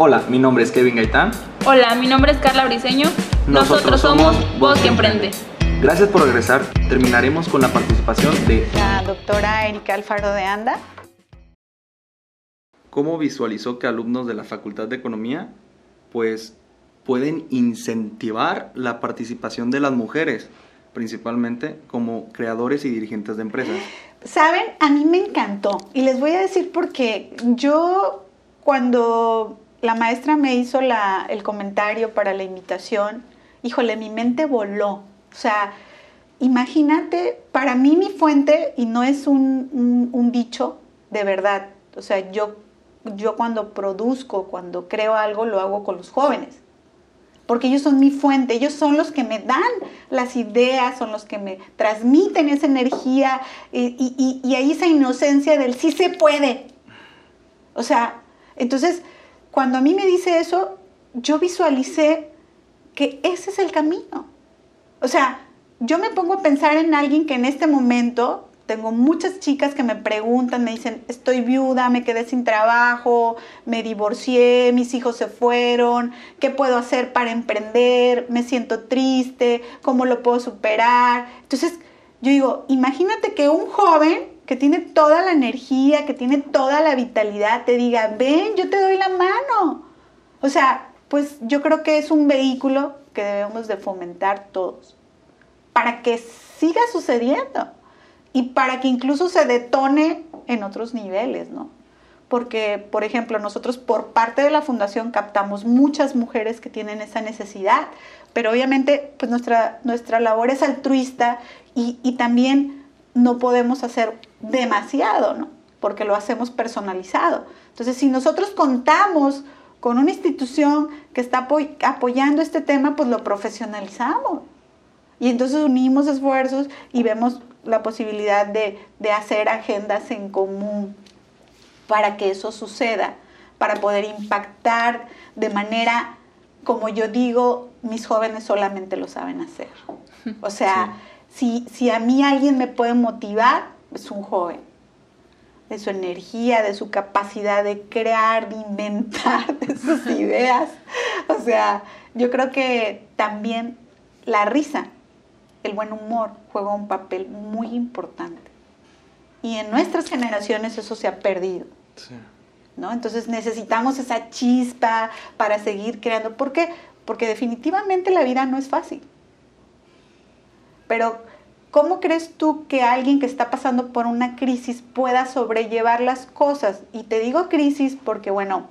Hola, mi nombre es Kevin Gaitán. Hola, mi nombre es Carla Briseño. Nosotros, somos Voz que Emprende. Gracias por regresar. Terminaremos con la participación de la doctora Erika Alfaro de Anda. ¿Cómo visualizó que alumnos de la Facultad de Economía pues pueden incentivar la participación de las mujeres, principalmente como creadores y dirigentes de empresas? Saben, a mí me encantó y les voy a decir porque yo cuando la maestra me hizo el comentario para la invitación, híjole, mi mente voló. O sea, imagínate, para mí mi fuente, y no es un, un, dicho de verdad, o sea, yo, yo cuando produzco, cuando creo algo, lo hago con los jóvenes porque ellos son mi fuente, ellos son los que me dan las ideas, son los que me transmiten esa energía y, y, y, ahí esa inocencia del sí se puede. O sea, entonces, cuando a mí me dice eso, yo visualicé que ese es el camino. O sea, yo me pongo a pensar en alguien que en este momento tengo muchas chicas que me preguntan, me dicen, estoy viuda, me quedé sin trabajo, me divorcié, mis hijos se fueron, ¿qué puedo hacer para emprender? Me siento triste, ¿cómo lo puedo superar? Entonces, yo digo, imagínate que un joven que tiene toda la energía, que tiene toda la vitalidad, te diga, ven, yo te doy la mano. O sea, pues yo creo que es un vehículo que debemos de fomentar todos, para que siga sucediendo y para que incluso se detone en otros niveles, ¿no? Porque, por ejemplo, nosotros por parte de la fundación captamos muchas mujeres que tienen esa necesidad, pero obviamente pues nuestra, nuestra labor es altruista y, y también no podemos hacer demasiado, ¿no? Porque lo hacemos personalizado. Entonces, si nosotros contamos con una institución que está apoyando este tema, pues lo profesionalizamos. Y entonces unimos esfuerzos y vemos la posibilidad de, hacer agendas en común para que eso suceda, para poder impactar de manera, como yo digo, mis jóvenes solamente lo saben hacer. O sea, si, si a mí alguien me puede motivar, es un joven de su energía, de su capacidad de crear, de inventar, de sus ideas. O sea, yo creo que también la risa el buen humor juega un papel muy importante. Y en nuestras generaciones eso se ha perdido. ¿no? Entonces necesitamos esa chispa para seguir creando. ¿Por qué? Porque definitivamente la vida no es fácil. Pero, ¿cómo crees tú que alguien que está pasando por una crisis pueda sobrellevar las cosas? Y te digo crisis porque, bueno,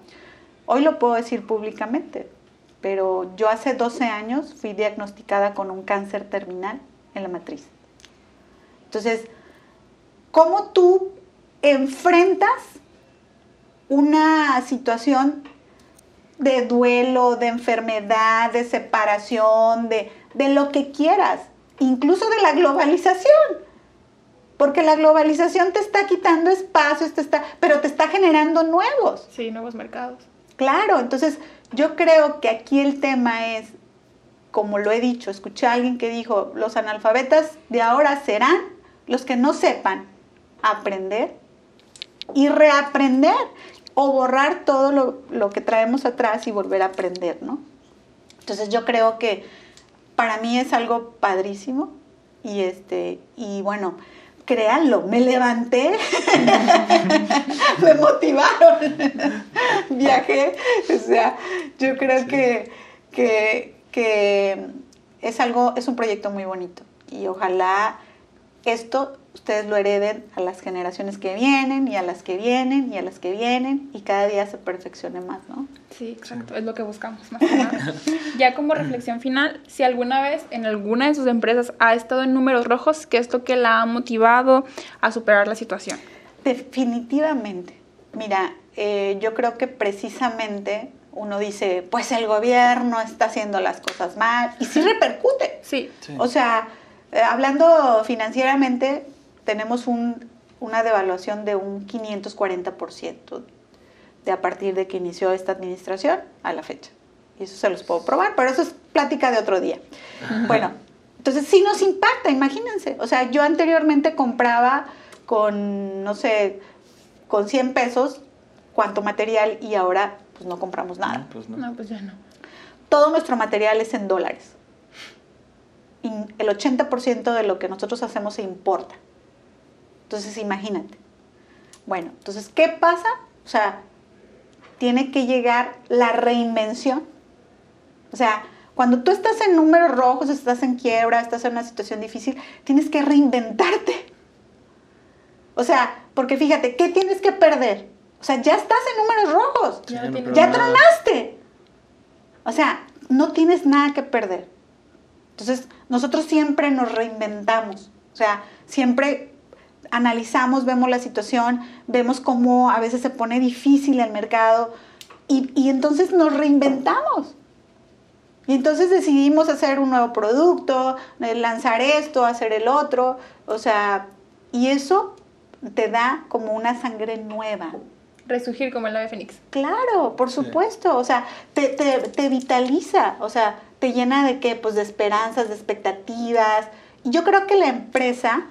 hoy lo puedo decir públicamente pero yo hace 12 años fui diagnosticada con un cáncer terminal en la matriz. Entonces, ¿cómo tú enfrentas una situación de duelo, de enfermedad, de separación, de, de lo que quieras, incluso de la globalización? Porque la globalización te está quitando espacios, te está, pero te está generando nuevos. Sí, nuevos mercados. Claro, entonces yo creo que aquí el tema es, como lo he dicho, escuché a alguien que dijo, los analfabetas de ahora serán los que no sepan aprender y reaprender o borrar todo lo, que traemos atrás y volver a aprender, ¿no? Entonces yo creo que para mí es algo padrísimo y este y bueno, créanlo, me levanté, me motivaron, viajé, o sea, yo creo que, que, que, es algo, es un proyecto muy bonito y ojalá esto ustedes lo hereden a las generaciones que vienen y a las que vienen y a las que vienen y cada día se perfeccione más, ¿no? Sí, exacto, es lo que buscamos más que nada. ya como reflexión final, si alguna vez en alguna de sus empresas ha estado en números rojos, ¿qué es lo que la ha motivado a superar la situación? Definitivamente. Mira, eh, yo creo que precisamente uno dice, pues el gobierno está haciendo las cosas mal y sí repercute. Sí. O sea, eh, hablando financieramente, tenemos una devaluación de un 540% de a partir de que inició esta administración a la fecha. Y eso se los puedo probar, pero eso es plática de otro día. Bueno, entonces sí nos impacta, imagínense. O sea, yo anteriormente compraba con, no sé, con 100 pesos cuánto material y ahora pues no compramos nada. No, pues no. No, pues ya no. Todo nuestro material es en dólares. Y el 80% de lo que nosotros hacemos se importa. Entonces, imagínate. Bueno, entonces, ¿qué pasa? O sea, tiene que llegar la reinvención. O sea, cuando tú estás en números rojos, estás en quiebra, estás en una situación difícil, tienes que reinventarte. O sea, porque fíjate, ¿qué tienes que perder? O sea, ya estás en números rojos. Sí, Ya no tronaste. O sea, no tienes nada que perder. Entonces, nosotros siempre nos reinventamos. O sea, siempre analizamos, vemos la situación, vemos cómo a veces se pone difícil el mercado y, y entonces nos reinventamos. Y entonces decidimos hacer un nuevo producto, eh, lanzar esto, hacer el otro. O sea, y eso te da como una sangre nueva. Resurgir como el ave fénix. Claro, por supuesto, o sea, te, te, te vitaliza, o sea, te llena de qué, pues de esperanzas, de expectativas. Y yo creo que la empresa,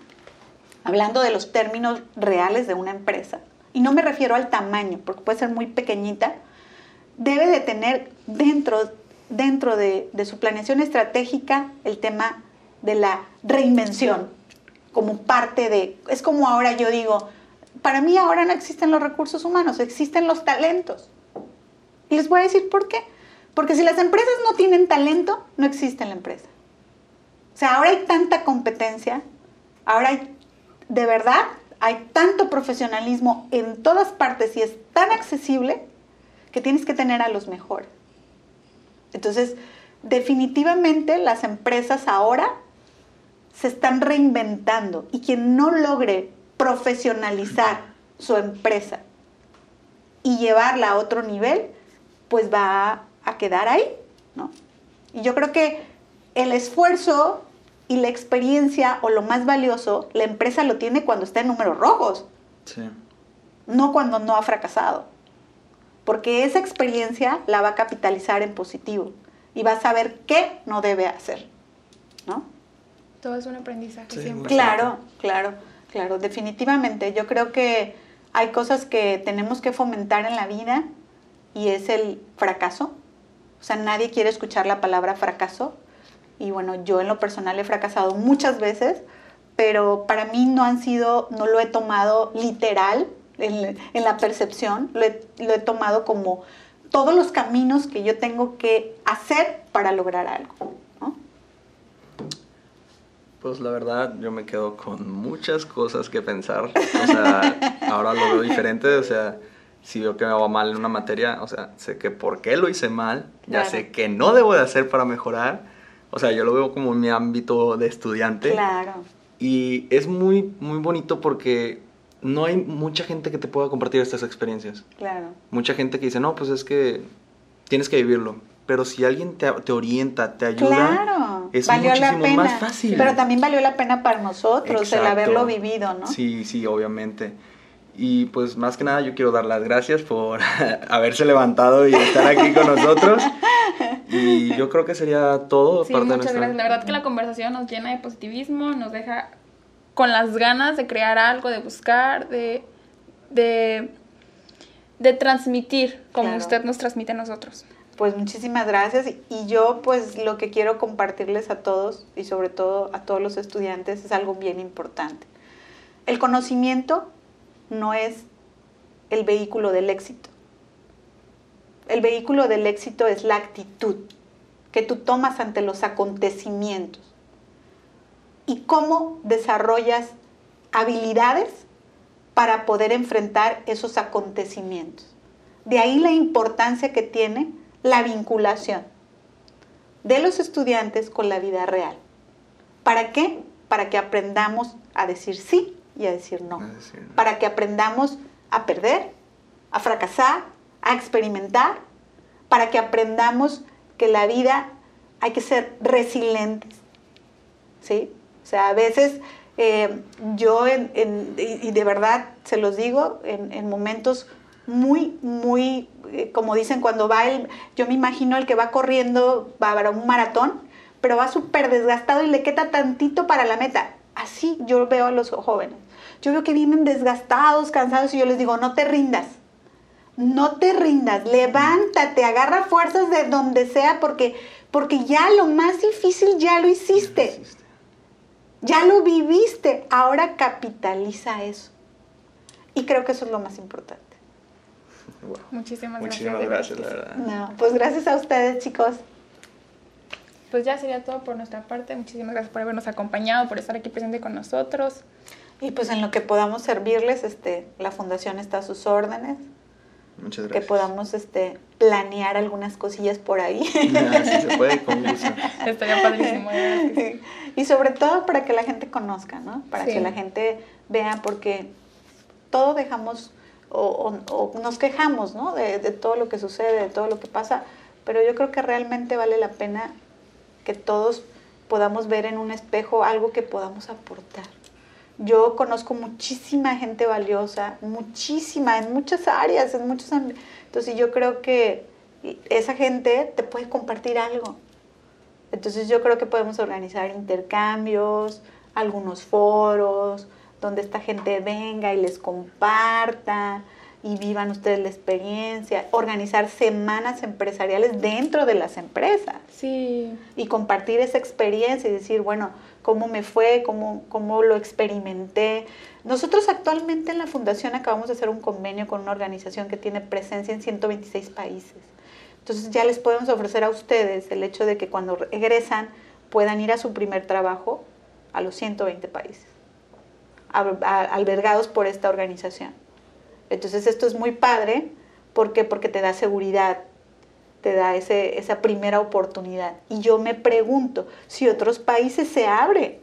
hablando de los términos reales de una empresa, y no me refiero al tamaño, porque puede ser muy pequeñita, debe de tener dentro, dentro de, de su planeación estratégica el tema de la reinvención como parte de, es como ahora yo digo, para mí ahora no existen los recursos humanos, existen los talentos. Y les voy a decir por qué. Porque si las empresas no tienen talento, no existe la empresa. O sea, ahora hay tanta competencia, ahora hay, de verdad, hay tanto profesionalismo en todas partes y es tan accesible que tienes que tener a los mejores. Entonces, definitivamente las empresas ahora se están reinventando y quien no logre profesionalizar su empresa y llevarla a otro nivel, pues va a quedar ahí, ¿no? Y yo creo que el esfuerzo y la experiencia o lo más valioso, la empresa lo tiene cuando está en números rojos, Sí. no cuando no ha fracasado. Porque esa experiencia la va a capitalizar en positivo y va a saber qué no debe hacer, ¿no? Todo es un aprendizaje Sí, siempre. Claro, claro, claro, definitivamente. Yo creo que hay cosas que tenemos que fomentar en la vida y es el fracaso. O sea, nadie quiere escuchar la palabra fracaso. Y bueno, yo en lo personal he fracasado muchas veces, pero para mí no han sido, no lo he tomado literal en, en la percepción, lo he, lo he tomado como todos los caminos que yo tengo que hacer para lograr algo. ¿no? Pues la verdad, yo me quedo con muchas cosas que pensar. O sea, ahora lo veo diferente. O sea, si veo que me va mal en una materia, o sea, sé que por qué lo hice mal, ya Claro. sé qué no debo de hacer para mejorar. O sea, yo lo veo como en mi ámbito de estudiante. Claro. Y es muy, muy bonito porque no hay mucha gente que te pueda compartir estas experiencias. Claro. Mucha gente que dice, no, pues es que tienes que vivirlo. Pero si alguien te, te orienta, te ayuda, Claro, es valió la muchísimo pena. más fácil. Pero también valió la pena para nosotros el haberlo vivido, ¿no? Sí, sí, obviamente. Y pues más que nada yo quiero dar las gracias por haberse levantado y estar aquí con nosotros. Y yo creo que sería todo. Sí, parte de muchas nuestra- gracias. La verdad que la conversación nos llena de positivismo, nos deja con las ganas de crear algo, de buscar, de, de, de transmitir como Claro. usted nos transmite a nosotros. Pues muchísimas gracias. Y yo pues lo que quiero compartirles a todos y sobre todo a todos los estudiantes es algo bien importante. El conocimiento no es el vehículo del éxito. El vehículo del éxito es la actitud que tú tomas ante los acontecimientos y cómo desarrollas habilidades para poder enfrentar esos acontecimientos. De ahí la importancia que tiene la vinculación de los estudiantes con la vida real. ¿Para qué? Para que aprendamos a decir sí y a decir no. Es decir, Para que aprendamos a perder, a fracasar, a experimentar. Para que aprendamos que la vida hay que ser resilientes. ¿Sí? O sea, a veces eh, yo, y de verdad se los digo, en, en momentos muy, muy, eh, como dicen, cuando va el, yo me imagino el que va corriendo, va para un maratón, pero va súper desgastado y le queda tantito para la meta. Así yo veo a los jóvenes. Yo veo que vienen desgastados, cansados y yo les digo, no te rindas. No te rindas, levántate, agarra fuerzas de donde sea porque, porque ya lo más difícil ya lo hiciste. Ya lo viviste, ahora capitaliza eso. Y creo que eso es lo más importante. Muchísimas, Muchísimas gracias, la verdad. No, pues gracias a ustedes, chicos. Pues ya sería todo por nuestra parte. Muchísimas gracias por habernos acompañado, por estar aquí presente con nosotros. Y pues en lo que podamos servirles, este, la fundación está a sus órdenes. Muchas Que podamos este, planear algunas cosillas por ahí. Ah, sí se puede, con gusto. Estaría padrísimo. y sobre todo para que la gente conozca, ¿no? Para Sí. que la gente vea, porque todo dejamos o, o- o nos quejamos, ¿no? De, de todo lo que sucede, de todo lo que pasa, pero yo creo que realmente vale la pena que todos podamos ver en un espejo algo que podamos aportar. Yo conozco muchísima gente valiosa, muchísima, en muchas áreas, en muchos Entonces yo creo que esa gente te puede compartir algo. Entonces yo creo que podemos organizar intercambios, algunos foros, donde esta gente venga y les comparta y vivan ustedes la experiencia, organizar semanas empresariales dentro de las empresas Sí, y compartir esa experiencia y decir, bueno, cómo me fue, cómo, cómo lo experimenté. Nosotros actualmente en la Fundación acabamos de hacer un convenio con una organización que tiene presencia en 126 países. Entonces ya les podemos ofrecer a ustedes el hecho de que cuando regresan puedan ir a su primer trabajo a los 120 países, albergados por esta organización. Entonces esto es muy padre, ¿por qué? Porque te da seguridad, te da ese, esa primera oportunidad. Y yo me pregunto si otros países se abren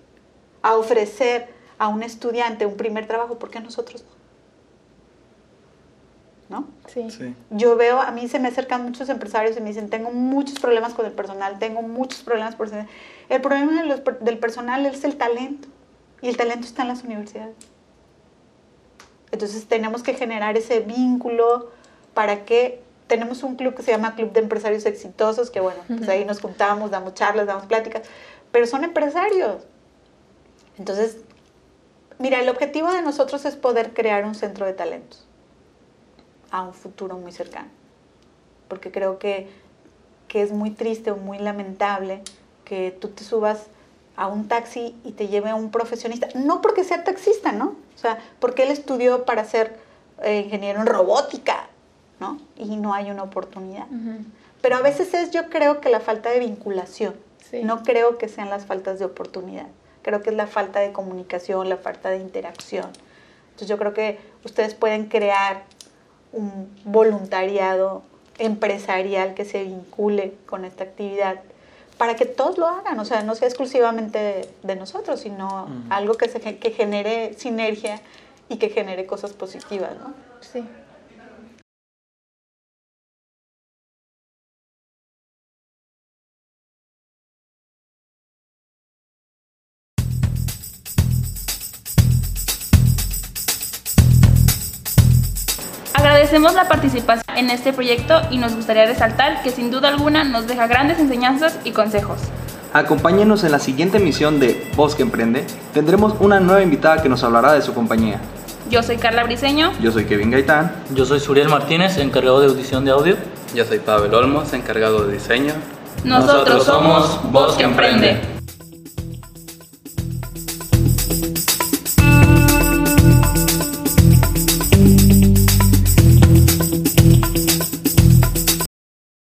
a ofrecer a un estudiante un primer trabajo, ¿por qué nosotros no? ¿No? sí. Sí. Yo veo, a mí se me acercan muchos empresarios y me dicen, tengo muchos problemas con el personal, tengo muchos problemas por... El problema de los del personal es el talento y el talento está en las universidades. Entonces tenemos que generar ese vínculo para que tenemos un club que se llama Club de Empresarios Exitosos, que bueno, pues ahí nos juntamos, damos charlas, damos pláticas, pero son empresarios. Entonces, mira, el objetivo de nosotros es poder crear un centro de talentos a un futuro muy cercano. Porque creo que, que es muy triste o muy lamentable que tú te subas a un taxi y te lleve a un profesionista, no porque sea taxista, ¿no? O sea, porque él estudió para ser eh, ingeniero en robótica, ¿no? Y no hay una oportunidad. Pero a veces es, yo creo que la falta de vinculación. Sí. No creo que sean las faltas de oportunidad. Creo que es la falta de comunicación, la falta de interacción. Entonces yo creo que ustedes pueden crear un voluntariado empresarial que se vincule con esta actividad para que todos lo hagan, o sea, no sea exclusivamente de, de nosotros, sino algo que, se, que genere sinergia y que genere cosas positivas, ¿no? Sí. Agradecemos la participación en este proyecto y nos gustaría resaltar que sin duda alguna nos deja grandes enseñanzas y consejos. Acompáñenos en la siguiente emisión de Voz que Emprende. Tendremos una nueva invitada que nos hablará de su compañía. Yo soy Carla Briseño. Yo soy Kevin Gaitán. Yo soy Suriel Martínez, encargado de audición de audio. Yo soy Pavel Olmos, encargado de diseño. Nosotros somos Voz que Emprende.